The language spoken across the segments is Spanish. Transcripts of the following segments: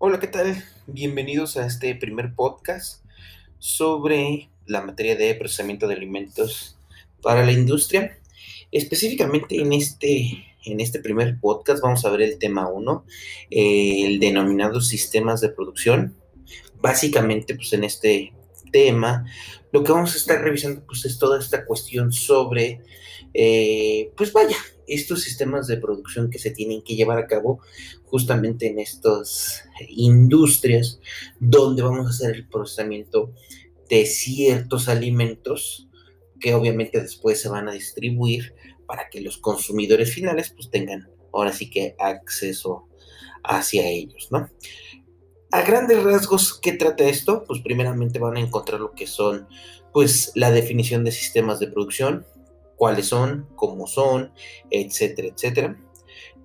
Hola, ¿qué tal? Bienvenidos a este primer podcast sobre la materia de procesamiento de alimentos para la industria. Específicamente en este, en este primer podcast vamos a ver el tema 1, el denominado sistemas de producción. Básicamente, pues en este tema, lo que vamos a estar revisando pues es toda esta cuestión sobre, eh, pues vaya, estos sistemas de producción que se tienen que llevar a cabo justamente en estas industrias donde vamos a hacer el procesamiento de ciertos alimentos que obviamente después se van a distribuir para que los consumidores finales pues tengan ahora sí que acceso hacia ellos, ¿no? A grandes rasgos, ¿qué trata esto? Pues primeramente van a encontrar lo que son pues la definición de sistemas de producción, cuáles son, cómo son, etcétera, etcétera.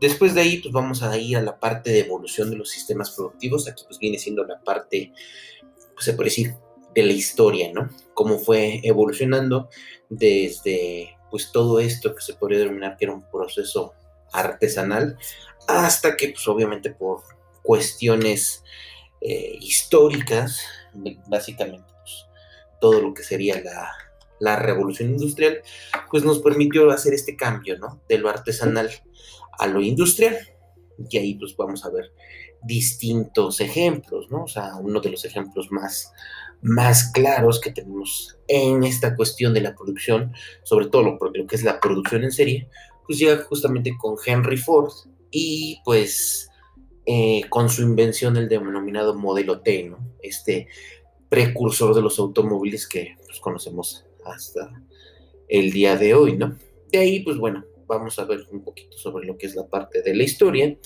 Después de ahí, pues vamos a ir a la parte de evolución de los sistemas productivos. Aquí pues viene siendo la parte, pues, se puede decir, de la historia, ¿no? Cómo fue evolucionando desde, pues, todo esto que se podría denominar que era un proceso artesanal, hasta que, pues, obviamente por cuestiones eh, históricas, básicamente, pues, todo lo que sería la, la revolución industrial, pues nos permitió hacer este cambio, ¿no? De lo artesanal a lo industrial. Y ahí pues vamos a ver distintos ejemplos, ¿no? O sea, uno de los ejemplos más, más claros que tenemos en esta cuestión de la producción, sobre todo lo, que es la producción en serie, pues llega justamente con Henry Ford y pues eh, con su invención el denominado modelo T, ¿no? Este precursor de los automóviles que pues, conocemos hasta el día de hoy, ¿no? De ahí, pues bueno, vamos a ver un poquito sobre lo que es la parte de la historia.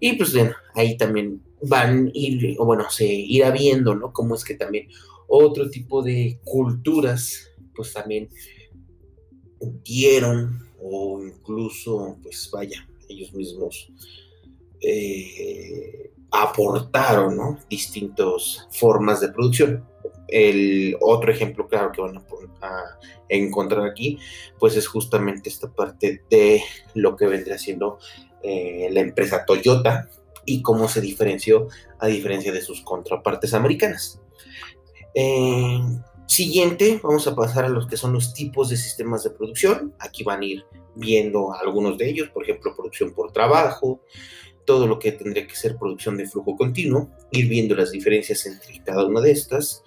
Y pues bueno, ahí también van ir, o bueno, se irá viendo, ¿no? Cómo es que también otro tipo de culturas, pues también dieron o incluso, pues vaya, ellos mismos eh, aportaron, ¿no? Distintas formas de producción. El otro ejemplo, claro, que van a, encontrar aquí, pues es justamente esta parte de lo que vendría siendo eh, la empresa Toyota y cómo se diferenció a diferencia de sus contrapartes americanas. Eh, siguiente, vamos a pasar a los que son los tipos de sistemas de producción. Aquí van a ir viendo algunos de ellos, por ejemplo, producción por trabajo, todo lo que tendría que ser producción de flujo continuo, ir viendo las diferencias entre cada una de estas.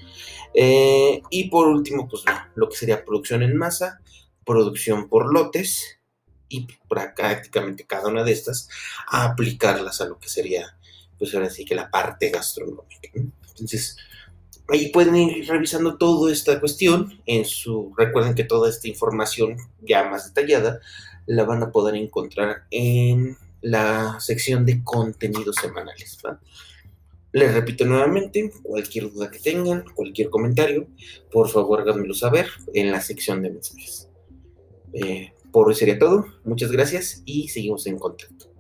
Eh, y por último, pues lo que sería producción en masa, producción por lotes y prácticamente cada una de estas aplicarlas a lo que sería, pues ahora sí que la parte gastronómica. Entonces, ahí pueden ir revisando toda esta cuestión recuerden que toda esta información ya más detallada la van a poder encontrar en la sección de contenidos semanales. Les repito nuevamente, cualquier duda que tengan, cualquier comentario, por favor háganmelo saber en la sección de mensajes. Eh, por hoy sería todo. Muchas gracias y seguimos en contacto.